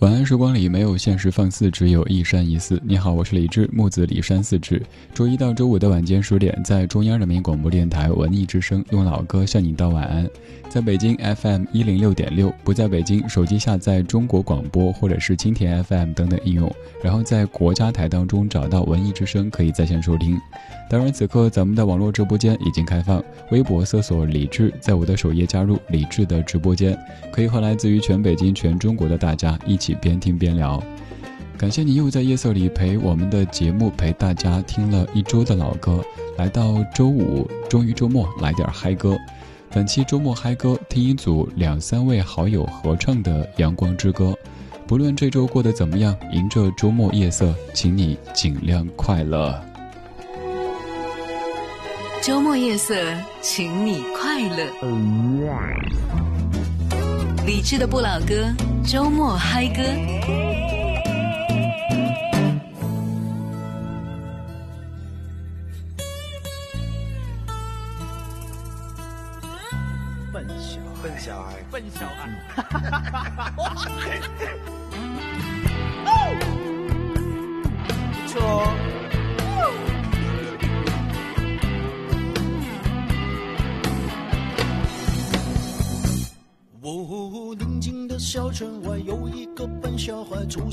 晚安时光里没有现实放肆，只有一山一寺。你好，我是李志，木子李山四志。周一到周五的晚间十点，在中央人民广播电台文艺之声，用老歌向你道晚安。在北京 FM 一零六点六，不在北京，手机下载中国广播或者是蜻蜓 FM 等等应用，然后在国家台当中找到文艺之声，可以在线收听。当然，此刻咱们的网络直播间已经开放，微博搜索李志，在我的首页加入李志的直播间，可以和来自于全北京、全中国的大家一起边听边聊。感谢你又在夜色里陪我们的节目，陪大家听了一周的老歌。来到周五，终于周末，来点嗨歌。本期周末嗨歌，听一组两三位好友合唱的《阳光之歌》。不论这周过得怎么样，迎着周末夜色，请你尽量快乐。周末夜色，请你快乐。理智的不老歌，周末嗨歌。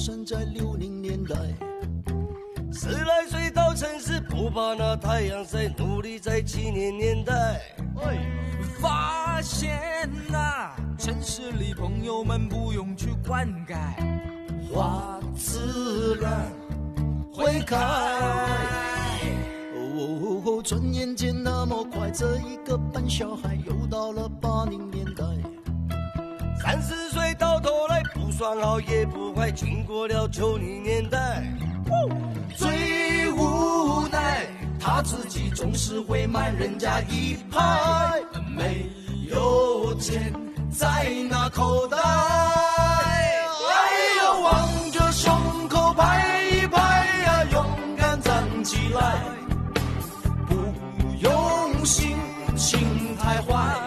生在六零年代。十来岁到城市，不怕那太阳晒，努力在七年年代。发现啊，城市里朋友们不用去灌溉，花自然会开。哦，转眼间那么快，这一个笨小孩又到了八零年代。三十岁到头来不算好也不快，经过了九零年代，最无奈他自己总是会慢人家一拍，没有钱在那口袋。哎呀，望着胸口拍一拍呀，勇敢站起来，不用心情太坏。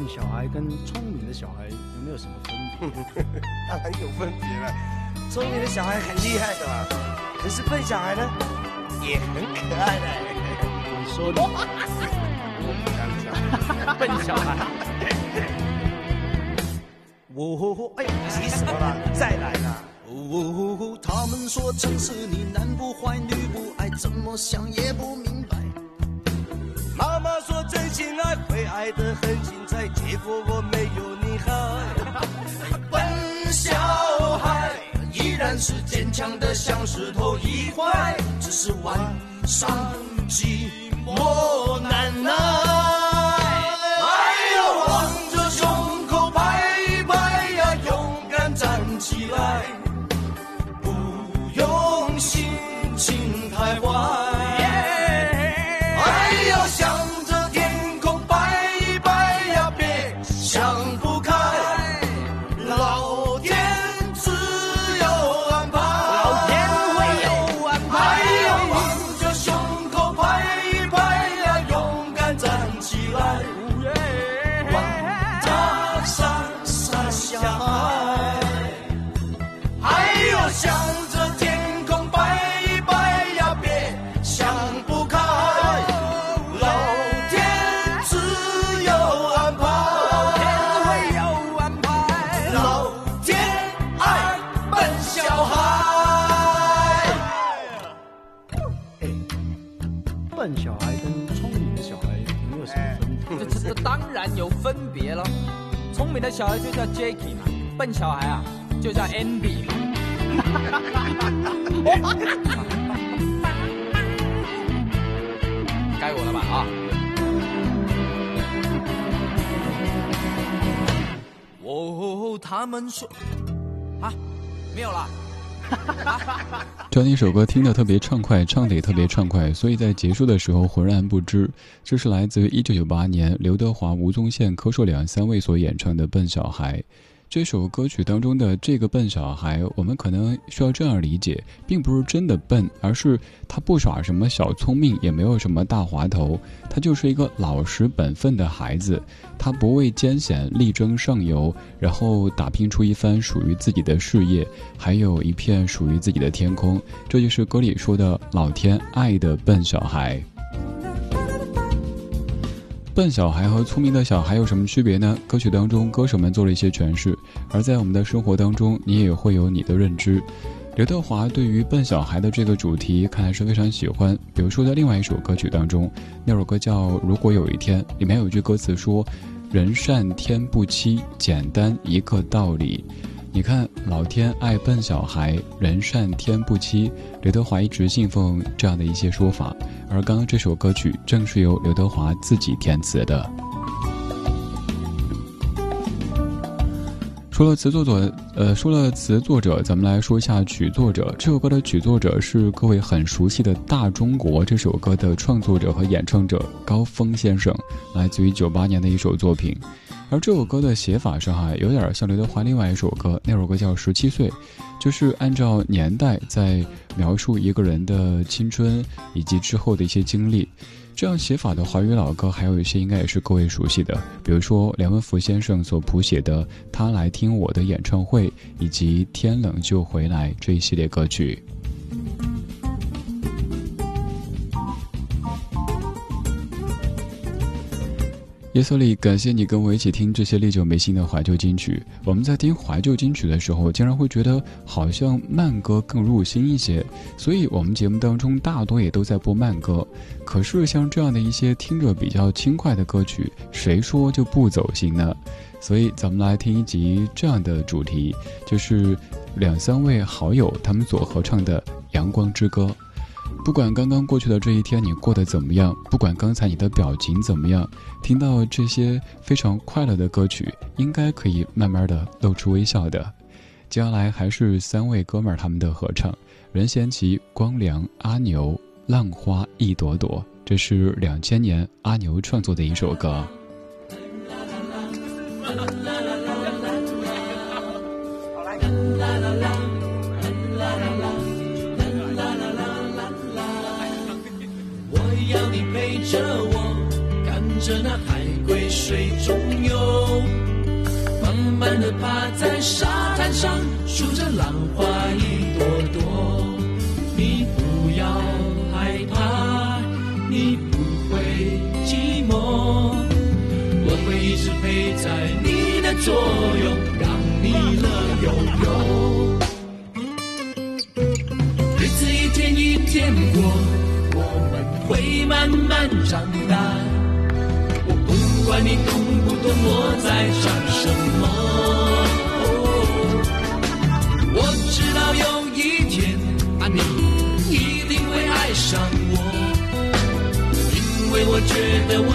笨小孩跟聪明的小孩有没有什么分别？当然有分别了。聪明的小孩很厉害的嘛，可是笨小孩呢，也很可爱的。你说的，笨小孩。哦，哎呦，急什么了？再来啦！哦，他们说城市里男不坏女不爱，怎么想也不明白。妈妈说真心爱会爱得很精彩，结果我没有你好。笨小孩依然是坚强的像石头一块，只是晚上寂寞难耐。哎呦，望着胸口拍一拍呀，勇敢站起来，不用心情太坏。你的小孩就叫 Jacky 嘛，笨小孩啊就叫 Andy 嘛。该我了吧啊！哦，他们说啊，没有了。这样一首歌听得特别畅快，唱得也特别畅快，所以在结束的时候浑然不知。这是来自于一九九八年刘德华、吴宗宪、柯受良三位所演唱的《笨小孩》。这首歌曲当中的这个笨小孩，我们可能需要这样理解，并不是真的笨，而是他不耍什么小聪明，也没有什么大滑头，他就是一个老实本分的孩子。他不畏艰险，力争上游，然后打拼出一番属于自己的事业，还有一片属于自己的天空。这就是歌里说的老天爱的笨小孩。笨小孩和聪明的小孩有什么区别呢？歌曲当中，歌手们做了一些诠释，而在我们的生活当中，你也会有你的认知。刘德华对于笨小孩的这个主题，看来是非常喜欢。比如说，在另外一首歌曲当中，那首歌叫《如果有一天》，里面有一句歌词说：“人善天不欺，简单一个道理。”你看，老天爱笨小孩，人善天不欺。刘德华一直信奉这样的一些说法，而刚刚这首歌曲正是由刘德华自己填词的。说了词作者，呃，说了词作者，咱们来说一下曲作者。这首歌的曲作者是各位很熟悉的大中国这首歌的创作者和演唱者高峰先生，来自于九八年的一首作品。而这首歌的写法上哈，有点像刘德华另外一首歌，那首歌叫《十七岁》，就是按照年代在描述一个人的青春以及之后的一些经历。这样写法的华语老歌还有一些应该也是各位熟悉的，比如说梁文福先生所谱写的《他来听我的演唱会》，以及《天冷就回来》这一系列歌曲。耶稣里，感谢你跟我一起听这些历久弥新的怀旧金曲。我们在听怀旧金曲的时候，竟然会觉得好像慢歌更入心一些，所以我们节目当中大多也都在播慢歌。可是像这样的一些听着比较轻快的歌曲，谁说就不走心呢？所以咱们来听一集这样的主题，就是两三位好友他们所合唱的《阳光之歌》。不管刚刚过去的这一天你过得怎么样，不管刚才你的表情怎么样，听到这些非常快乐的歌曲，应该可以慢慢的露出微笑的。接下来还是三位哥们儿他们的合唱：任贤齐、光良、阿牛，《浪花一朵朵》。这是两千年阿牛创作的一首歌。水中游，慢慢的趴在沙滩上，数着浪花一朵朵。你不要害怕，你不会寂寞，我会一直陪在你的左右，让你乐悠悠。日子一天一天过。我们会慢慢长大，管你懂不懂我在想什么。我知道有一天啊，你一定会爱上我，因为我觉得我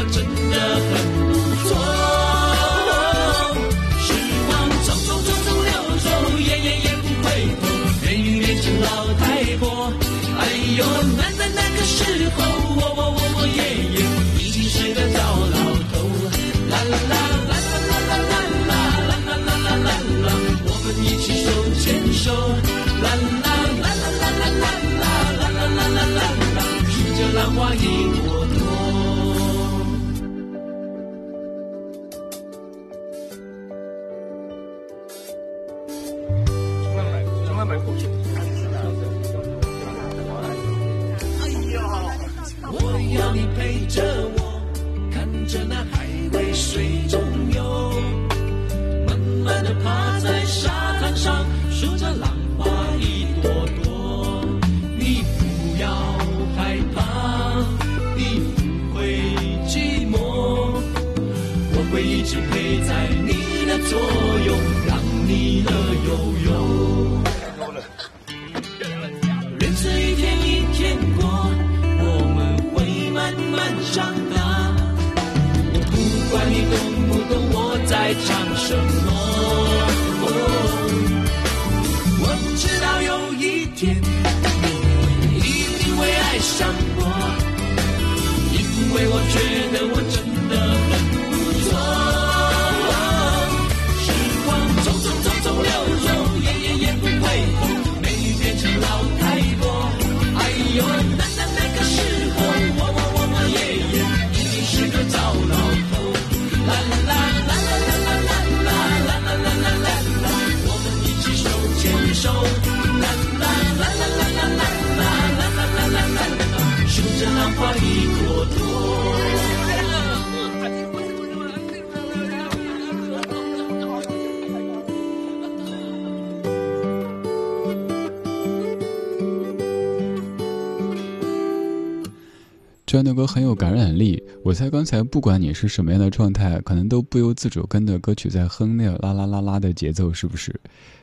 这样的歌很有感染力。我猜刚才不管你是什么样的状态，可能都不由自主跟着歌曲在哼那啦啦啦啦的节奏，是不是？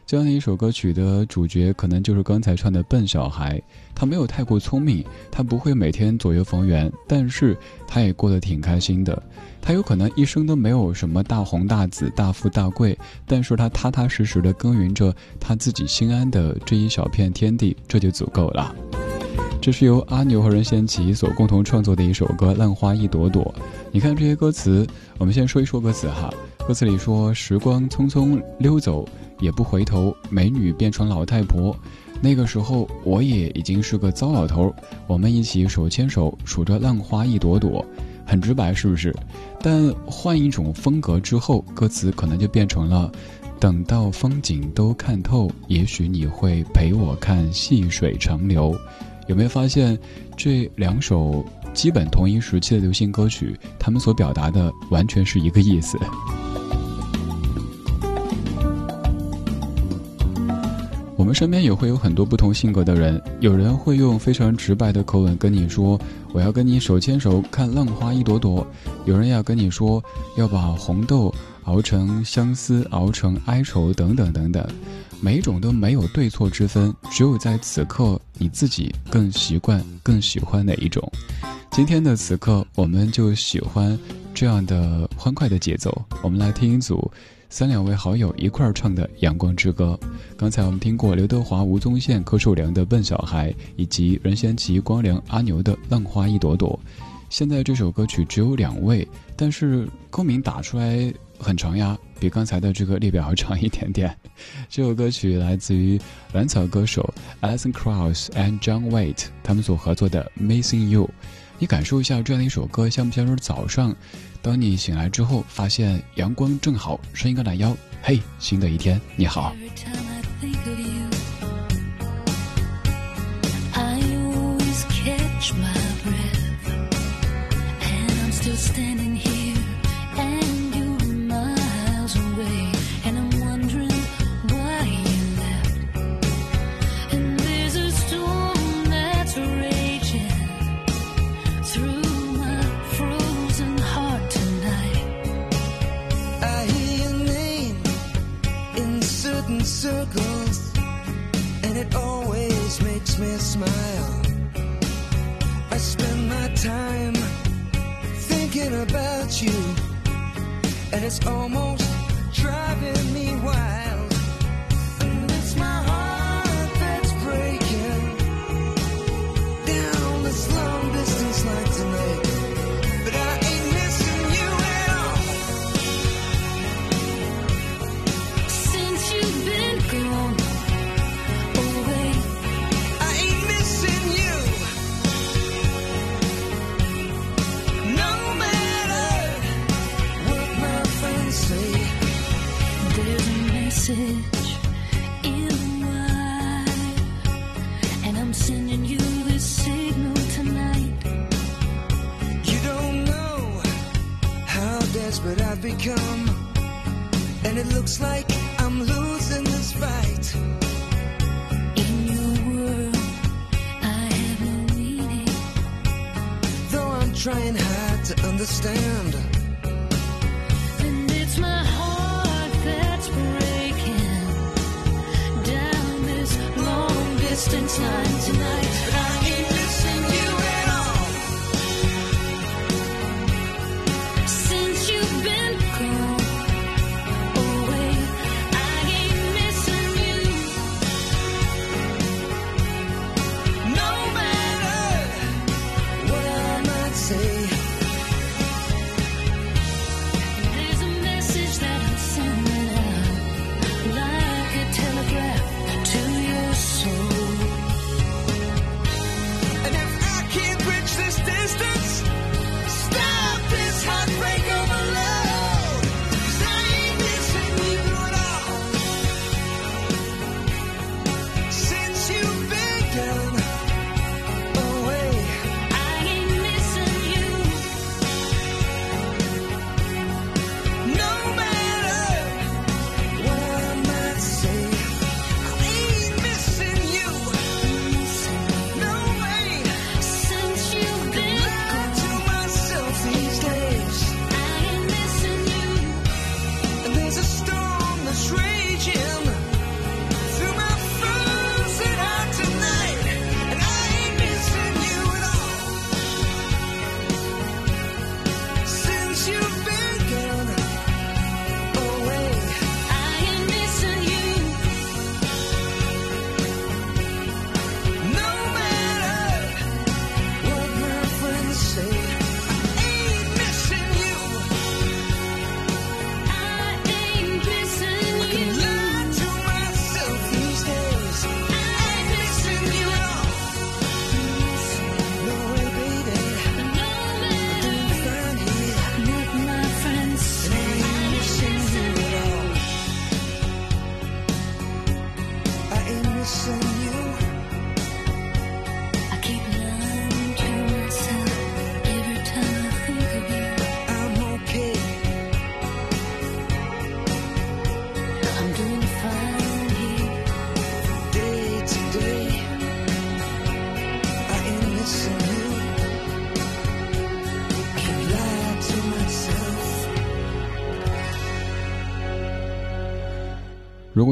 这样的一首歌曲的主角，可能就是刚才唱的笨小孩。他没有太过聪明，他不会每天左右逢源，但是他也过得挺开心的。他有可能一生都没有什么大红大紫、大富大贵，但是他踏踏实实的耕耘着他自己心安的这一小片天地，这就足够了。这是由阿牛和任贤齐所共同创作的一首歌《浪花一朵朵》。你看这些歌词，我们先说一说歌词哈。歌词里说：“时光匆匆溜走，也不回头，美女变成老太婆。那个时候我也已经是个糟老头。我们一起手牵手，数着浪花一朵朵。”很直白，是不是？但换一种风格之后，歌词可能就变成了：“等到风景都看透，也许你会陪我看细水长流。”有没有发现，这两首基本同一时期的流行歌曲，他们所表达的完全是一个意思？我们身边也会有很多不同性格的人，有人会用非常直白的口吻跟你说：“我要跟你手牵手看浪花一朵朵。”有人要跟你说要把红豆熬成相思，熬成哀愁，等等等等。每一种都没有对错之分，只有在此刻你自己更习惯、更喜欢哪一种。今天的此刻，我们就喜欢这样的欢快的节奏。我们来听一组三两位好友一块儿唱的《阳光之歌》。刚才我们听过刘德华、吴宗宪、柯受良的《笨小孩》，以及任贤齐、光良、阿牛的《浪花一朵朵》。现在这首歌曲只有两位，但是歌名打出来很长呀。比刚才的这个列表要长一点点。这首歌曲来自于蓝草歌手 Alison Krauss and John Waite 他们所合作的《Missing You》。你感受一下这样的一首歌，像不像是早上，当你醒来之后，发现阳光正好，伸一个懒腰，嘿，新的一天，你好。Me smile. I spend my time thinking about you, and it's almost driving me wild. Message in the and I'm sending you this signal tonight. you don't know how desperate I've become. And it looks like I'm losing this fight. In your world, I have no meaning. Though I'm trying hard to understand. And It's my distance line tonight.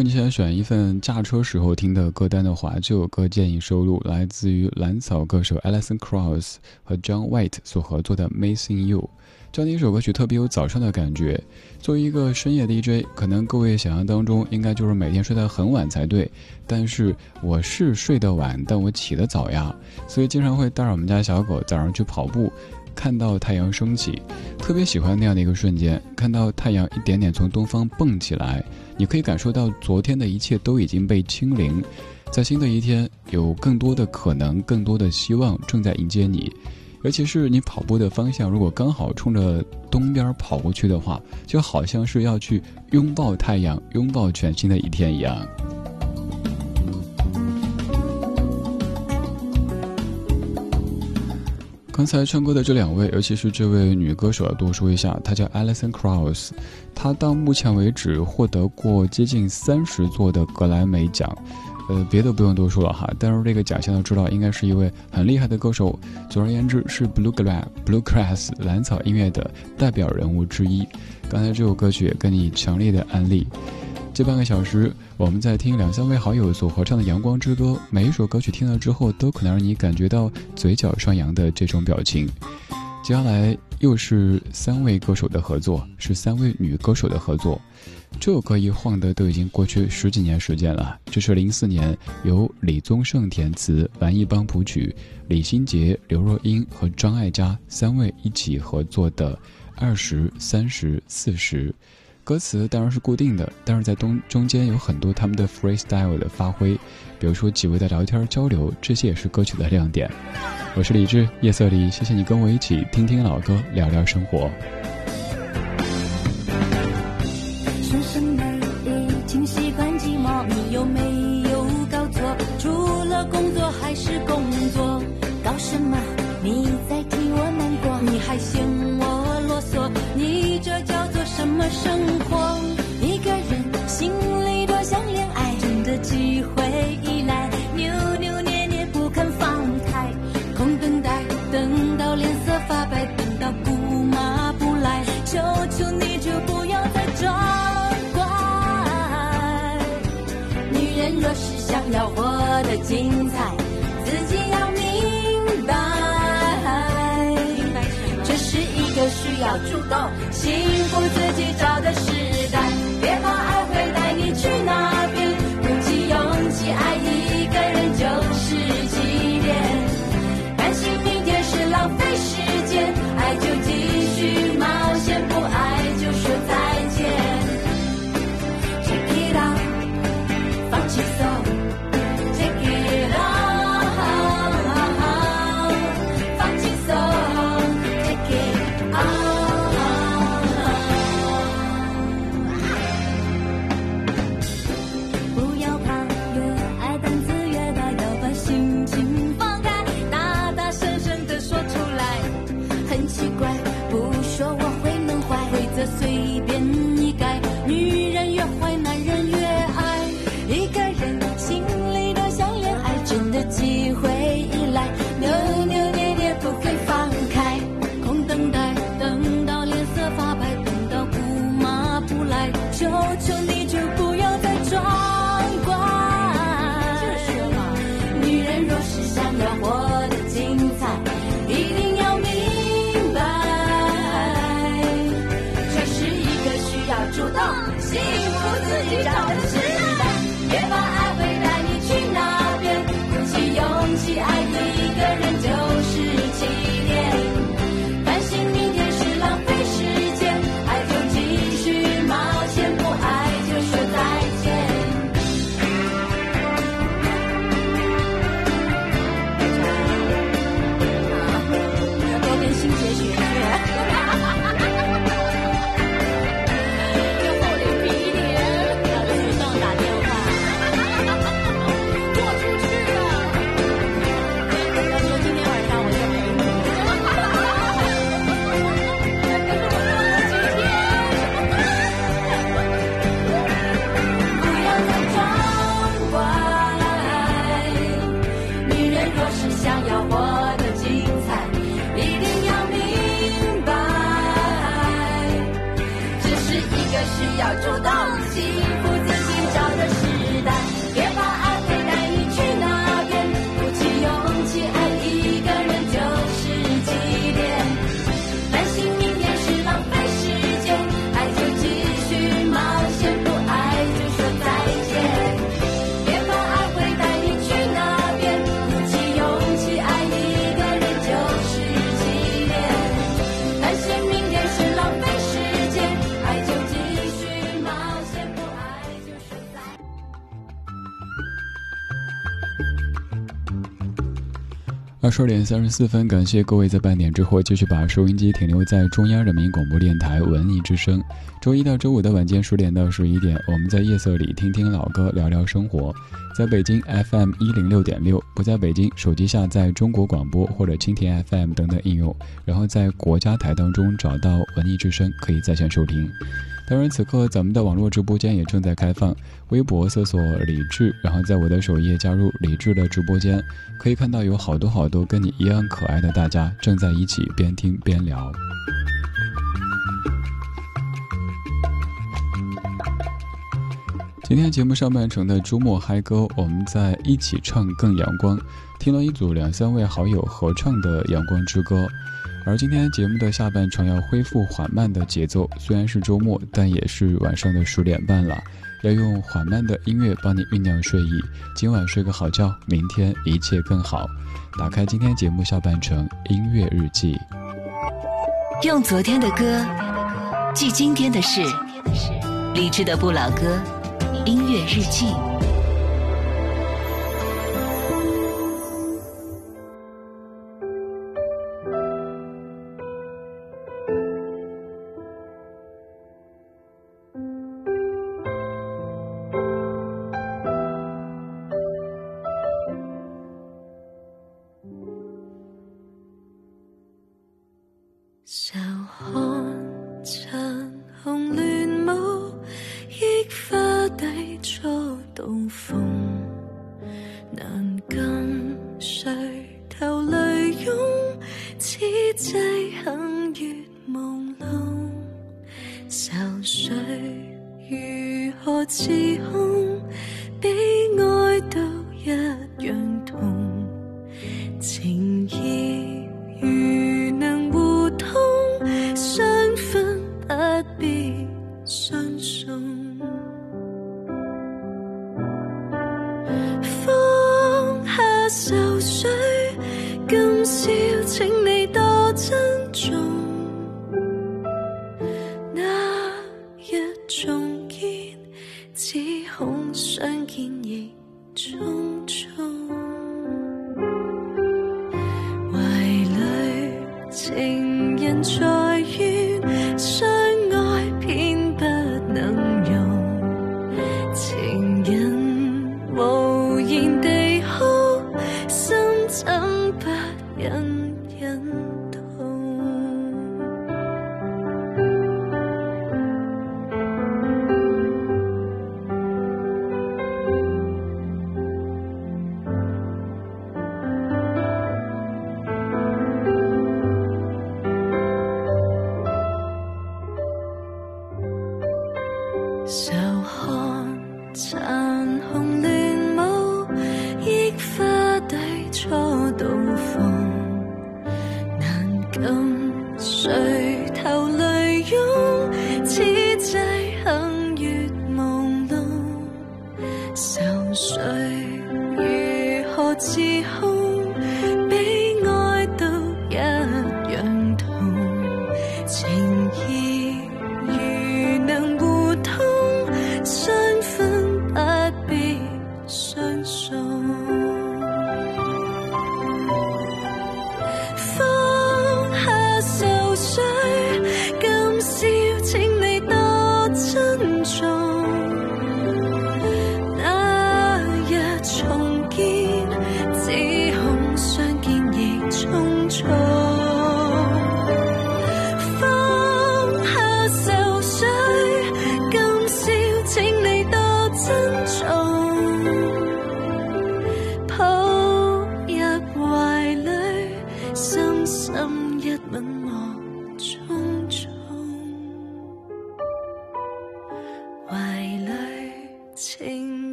果你想选一份驾车时候听的歌单的话，这首歌建议收录来自于蓝草歌手 Alison Krauss 和 John White 所合作的《Missing You》。这样的一首歌曲特别有早上的感觉。作为一个深夜 DJ，可能各位想象当中应该就是每天睡得很晚才对，但是我是睡得晚，但我起得早呀，所以经常会带着我们家小狗早上去跑步。看到太阳升起，特别喜欢那样的一个瞬间，看到太阳一点点从东方蹦起来，你可以感受到昨天的一切都已经被清零，在新的一天有更多的可能，更多的希望正在迎接你。尤其是你跑步的方向，如果刚好冲着东边跑过去的话，就好像是要去拥抱太阳，拥抱全新的一天一样。刚才唱歌的这两位，尤其是这位女歌手，要多说一下，她叫 Alison Krauss，她到目前为止获得过接近三十座的格莱美奖，呃，别的不用多说了哈，但是这个奖项都知道，应该是一位很厉害的歌手，总而言之是 bluegrass bluegrass 蓝草音乐的代表人物之一。刚才这首歌曲也跟你强烈的安利。这半个小时，我们在听两三位好友所合唱的《阳光之歌》，每一首歌曲听了之后，都可能让你感觉到嘴角上扬的这种表情。接下来又是三位歌手的合作，是三位女歌手的合作。这首歌一晃的都已经过去十几年时间了，这是零四年由李宗盛填词、蓝奕邦谱曲，李心洁、刘若英和张艾嘉三位一起合作的《二十三十四十》。歌词当然是固定的，但是在中中间有很多他们的 freestyle 的发挥，比如说几位的聊天交流，这些也是歌曲的亮点。我是李志，夜色里，谢谢你跟我一起听听老歌，聊聊生活。精彩，自己要明白。这是一个需要主动、幸福自己找的事十二点三十四分，感谢各位在半点之后继续把收音机停留在中央人民广播电台文艺之声。周一到周五的晚间十点到十一点，我们在夜色里听听老歌，聊聊生活。在北京 FM 一零六点六，不在北京，手机下载中国广播或者蜻蜓 FM 等等应用，然后在国家台当中找到文艺之声，可以在线收听。当然，此刻咱们的网络直播间也正在开放，微博搜索李志，然后在我的首页加入李志的直播间，可以看到有好多好多跟你一样可爱的大家正在一起边听边聊。今天节目上半程的周末嗨歌，我们在一起唱更阳光，听了一组两三位好友合唱的《阳光之歌》。而今天节目的下半程要恢复缓慢的节奏，虽然是周末，但也是晚上的十点半了，要用缓慢的音乐帮你酝酿睡意，今晚睡个好觉，明天一切更好。打开今天节目下半程音乐日记，用昨天的歌记今天的事，理智的不老歌，音乐日记。情意。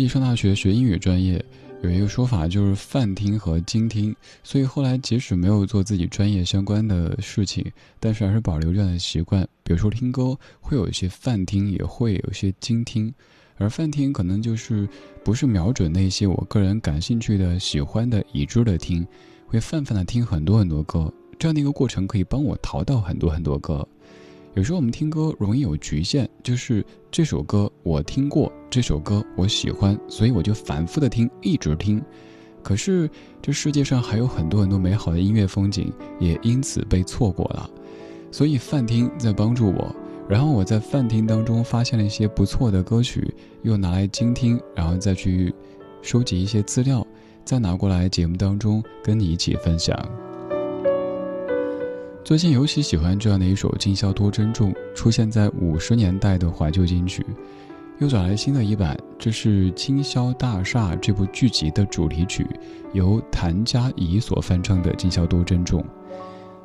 自己上大学学英语专业，有一个说法就是泛听和精听，所以后来即使没有做自己专业相关的事情，但是还是保留这样的习惯。比如说听歌，会有一些泛听，也会有一些精听。而泛听可能就是不是瞄准那些我个人感兴趣的、喜欢的、已知的听，会泛泛的听很多很多歌。这样的一个过程可以帮我淘到很多很多歌。有时候我们听歌容易有局限，就是这首歌我听过，这首歌我喜欢，所以我就反复的听，一直听。可是这世界上还有很多很多美好的音乐风景，也因此被错过了。所以泛听在帮助我，然后我在泛听当中发现了一些不错的歌曲，又拿来精听，然后再去收集一些资料，再拿过来节目当中跟你一起分享。最近尤其喜欢这样的一首《今宵多珍重》，出现在五十年代的怀旧金曲，又找来新的一版。这是《今宵大厦》这部剧集的主题曲，由谭佳怡所翻唱的《今宵多珍重》。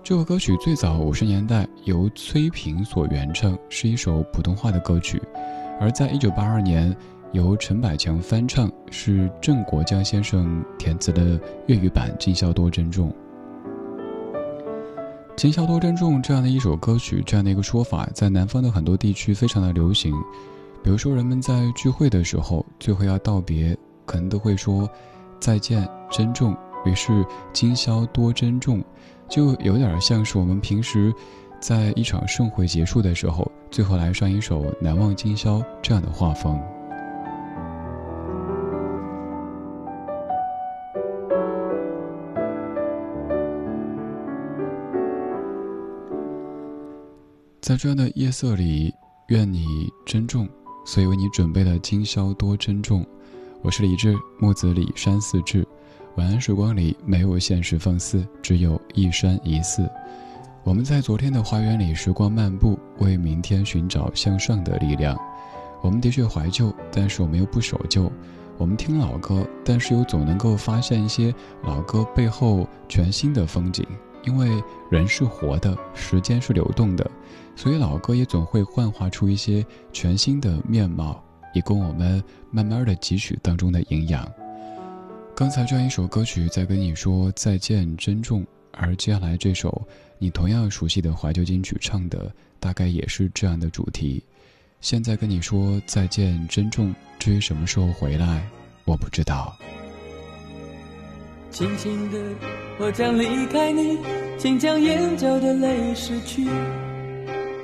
这首歌曲最早五十年代由崔萍所原唱，是一首普通话的歌曲；而在一九八二年由陈百强翻唱，是郑国江先生填词的粤语版《今宵多珍重》。今宵多珍重这样的一首歌曲，这样的一个说法，在南方的很多地区非常的流行。比如说，人们在聚会的时候，最后要道别，可能都会说再见，珍重。于是今宵多珍重，就有点像是我们平时在一场盛会结束的时候，最后来上一首难忘今宵这样的画风。在这样的夜色里，愿你珍重，所以为你准备了今宵多珍重。我是李志，木子李山寺志。晚安时光里没有现实放肆，只有一山一寺。我们在昨天的花园里时光漫步，为明天寻找向上的力量。我们的确怀旧，但是我们又不守旧。我们听老歌，但是又总能够发现一些老歌背后全新的风景。因为人是活的，时间是流动的，所以老歌也总会幻化出一些全新的面貌，以供我们慢慢的汲取当中的营养。刚才这样一首歌曲在跟你说再见，珍重，而接下来这首你同样熟悉的怀旧金曲唱的，大概也是这样的主题。现在跟你说再见，珍重，至于什么时候回来，我不知道。轻轻的，我将离开你，请将眼角的泪拭去。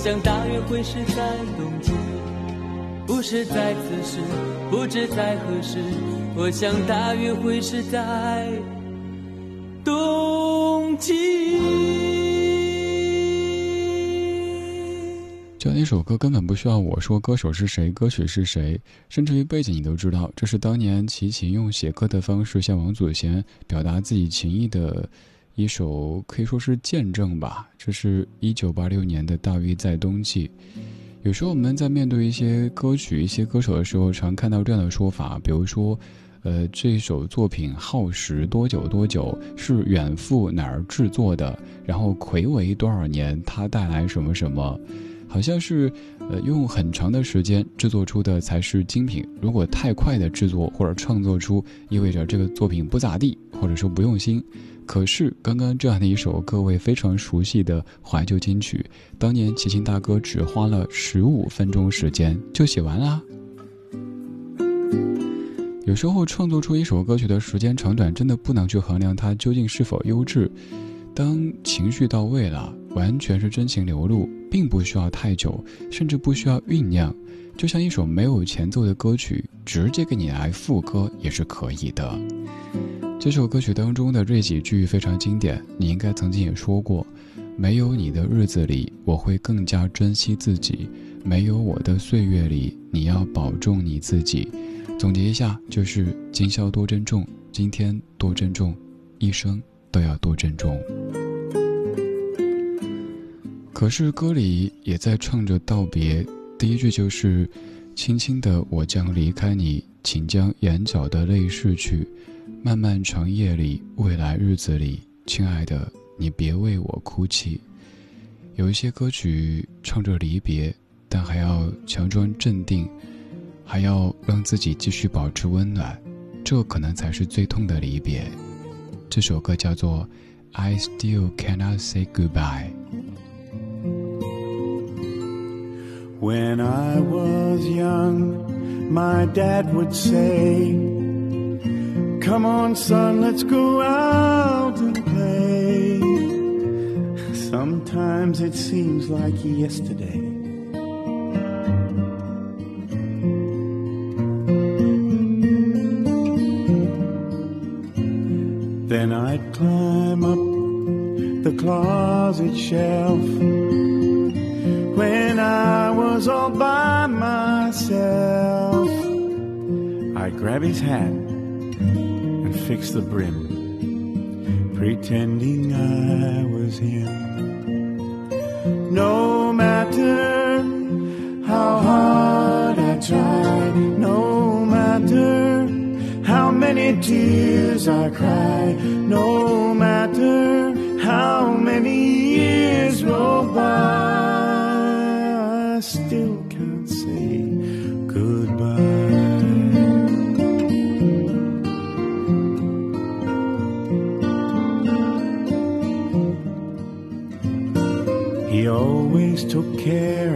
我想大约会是在冬季。不是在此时，不知在何时，我想大约会是在冬季。这样一首歌根本不需要我说歌手是谁，歌曲是谁，甚至于背景你都知道。这是当年齐秦用写歌的方式向王祖贤表达自己情意的一首，可以说是见证吧。这是一九八六年的《大约在冬季》。有时候我们在面对一些歌曲、一些歌手的时候，常看到这样的说法，比如说，呃，这首作品耗时多久多久，是远赴哪儿制作的，然后魁违多少年，它带来什么什么。好像是，呃，用很长的时间制作出的才是精品。如果太快的制作或者创作出，意味着这个作品不咋地，或者说不用心。可是刚刚这样的一首各位非常熟悉的怀旧金曲，当年齐秦大哥只花了十五分钟时间就写完啦。有时候创作出一首歌曲的时间长短，真的不能去衡量它究竟是否优质。当情绪到位了，完全是真情流露，并不需要太久，甚至不需要酝酿。就像一首没有前奏的歌曲，直接给你来副歌也是可以的。这首歌曲当中的这几句非常经典，你应该曾经也说过：“没有你的日子里，我会更加珍惜自己；没有我的岁月里，你要保重你自己。”总结一下，就是今宵多珍重，今天多珍重，一生都要多珍重。可是歌里也在唱着道别，第一句就是：“轻轻的，我将离开你，请将眼角的泪拭去。漫漫长夜里，未来日子里，亲爱的，你别为我哭泣。”有一些歌曲唱着离别，但还要强装镇定。还要让自己继续保持温暖，这可能才是最痛的离别。这首歌叫做《I Still Cannot Say Goodbye》。When I was young, my dad would say, Come on, son, let's go out and play. Sometimes it seems like yesterday. Then I'd climb up the closet shelf when I was all by myself. I'd grab his hat fix the brim, pretending I was him. No matter how hard I tried, no matter how many tears I cried, no matter how many years roll by, care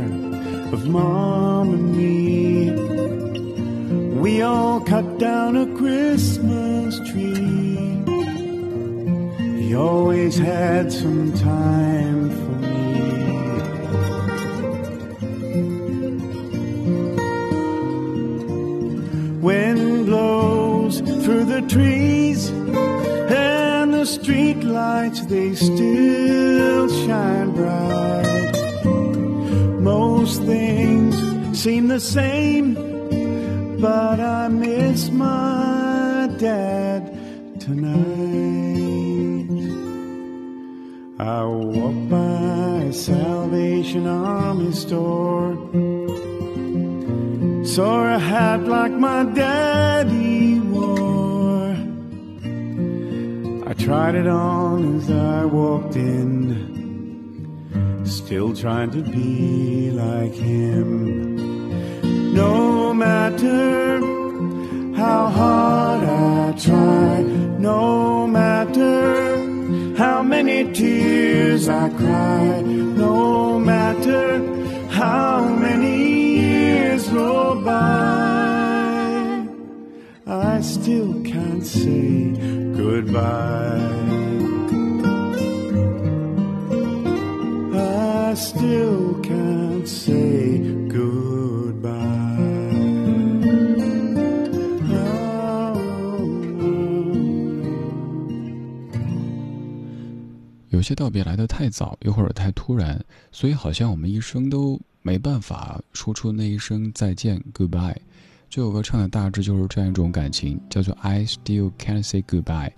of mom and me. We all cut down a Christmas tree. He always had some time for me. Wind blows through the trees and the street lights they still shine bright. Things seem the same, but I miss my dad tonight. I walk by Salvation Army store, saw a hat like my daddy wore. I tried it on as I walked in, still trying to be like him. No matter how hard I try, no matter how many tears I cry, no matter how many years roll by, I still can't say goodbye. 些道别来得太早，又或者太突然，所以好像我们一生都没办法说出那一声再见 （goodbye）。这首歌唱的大致就是这样一种感情，叫做 “I still can't say goodbye”。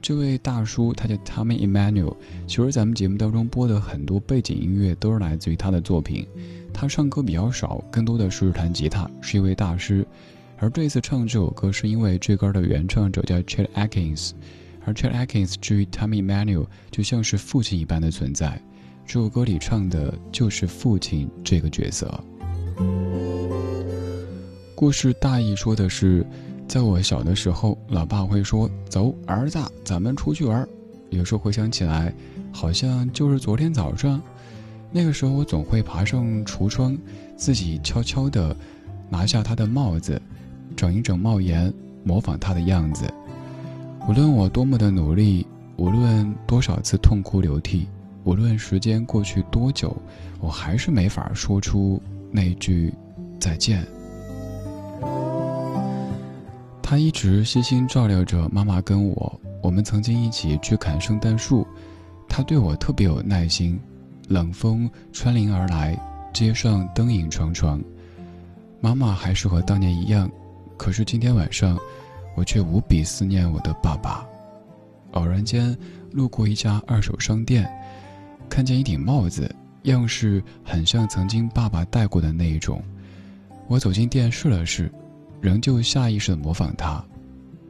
这位大叔他叫 Tommy Emmanuel，其实咱们节目当中播的很多背景音乐都是来自于他的作品。他唱歌比较少，更多的是弹吉他，是一位大师。而这次唱这首歌，是因为这歌的原唱者叫 Chet Atkins。而 Chet Atkins 至于 Tommy Emmanuel 就像是父亲一般的存在，这首歌里唱的就是父亲这个角色。故事大意说的是，在我小的时候，老爸会说：“走，儿子，咱们出去玩。”有时候回想起来，好像就是昨天早上。那个时候，我总会爬上橱窗，自己悄悄地拿下他的帽子，整一整帽檐，模仿他的样子。无论我多么的努力，无论多少次痛哭流涕，无论时间过去多久，我还是没法说出那句再见。他一直悉心照料着妈妈跟我，我们曾经一起去砍圣诞树，他对我特别有耐心。冷风穿林而来，街上灯影幢幢，妈妈还是和当年一样，可是今天晚上。我却无比思念我的爸爸。偶然间路过一家二手商店，看见一顶帽子，样式很像曾经爸爸戴过的那一种。我走进店试了试，仍旧下意识的模仿他。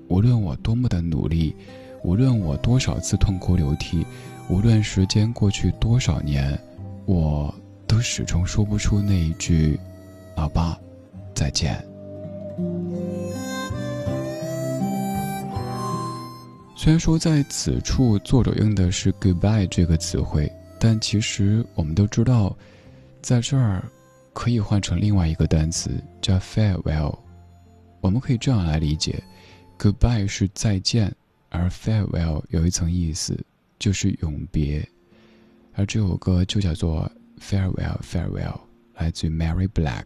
无论我多么的努力，无论我多少次痛哭流涕，无论时间过去多少年，我都始终说不出那一句“老爸，再见”。虽然说在此处作者用的是 “goodbye” 这个词汇，但其实我们都知道，在这儿可以换成另外一个单词叫 “farewell”。我们可以这样来理解：goodbye 是再见，而 farewell 有一层意思，就是永别。而这首歌就叫做 farewell farewell，来自于 Mary Black。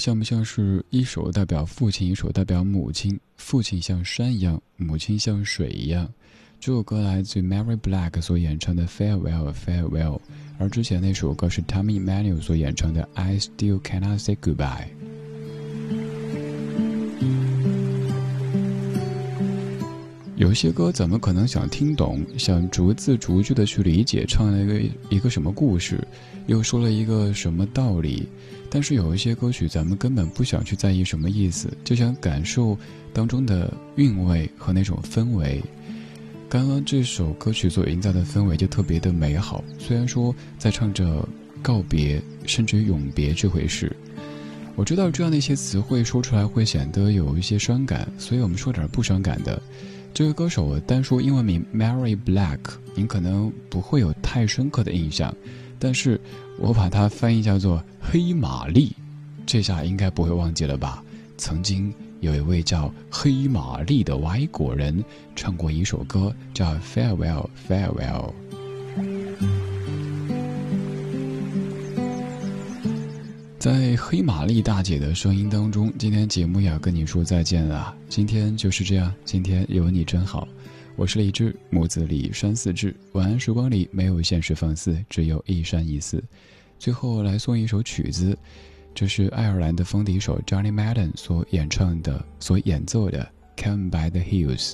像不像是一首代表父亲，一首代表母亲？父亲像山一样，母亲像水一样。这首歌来自 Mary Black 所演唱的《Farewell Farewell》，而之前那首歌是 Tommy Emmanuel 所演唱的《I Still Cannot Say Goodbye》。有些歌咱们可能想听懂，想逐字逐句的去理解，唱了一个一个什么故事，又说了一个什么道理。但是有一些歌曲，咱们根本不想去在意什么意思，就想感受当中的韵味和那种氛围。刚刚这首歌曲所营造的氛围就特别的美好，虽然说在唱着告别，甚至永别这回事。我知道这样的一些词汇说出来会显得有一些伤感，所以我们说点不伤感的。这位歌手单说英文名 Mary Black，您可能不会有太深刻的印象，但是我把它翻译叫做黑玛丽，这下应该不会忘记了吧？曾经有一位叫黑玛丽的外国人唱过一首歌，叫 Farewell Farewell。在黑玛丽大姐的声音当中，今天节目也要跟你说再见了。今天就是这样，今天有你真好。我是李志，木子李山寺志。晚安时光里没有现实放肆，只有一山一寺。最后来送一首曲子，这是爱尔兰的风笛手 Johnny Madden 所演唱的、所演奏的《Come by the Hills》。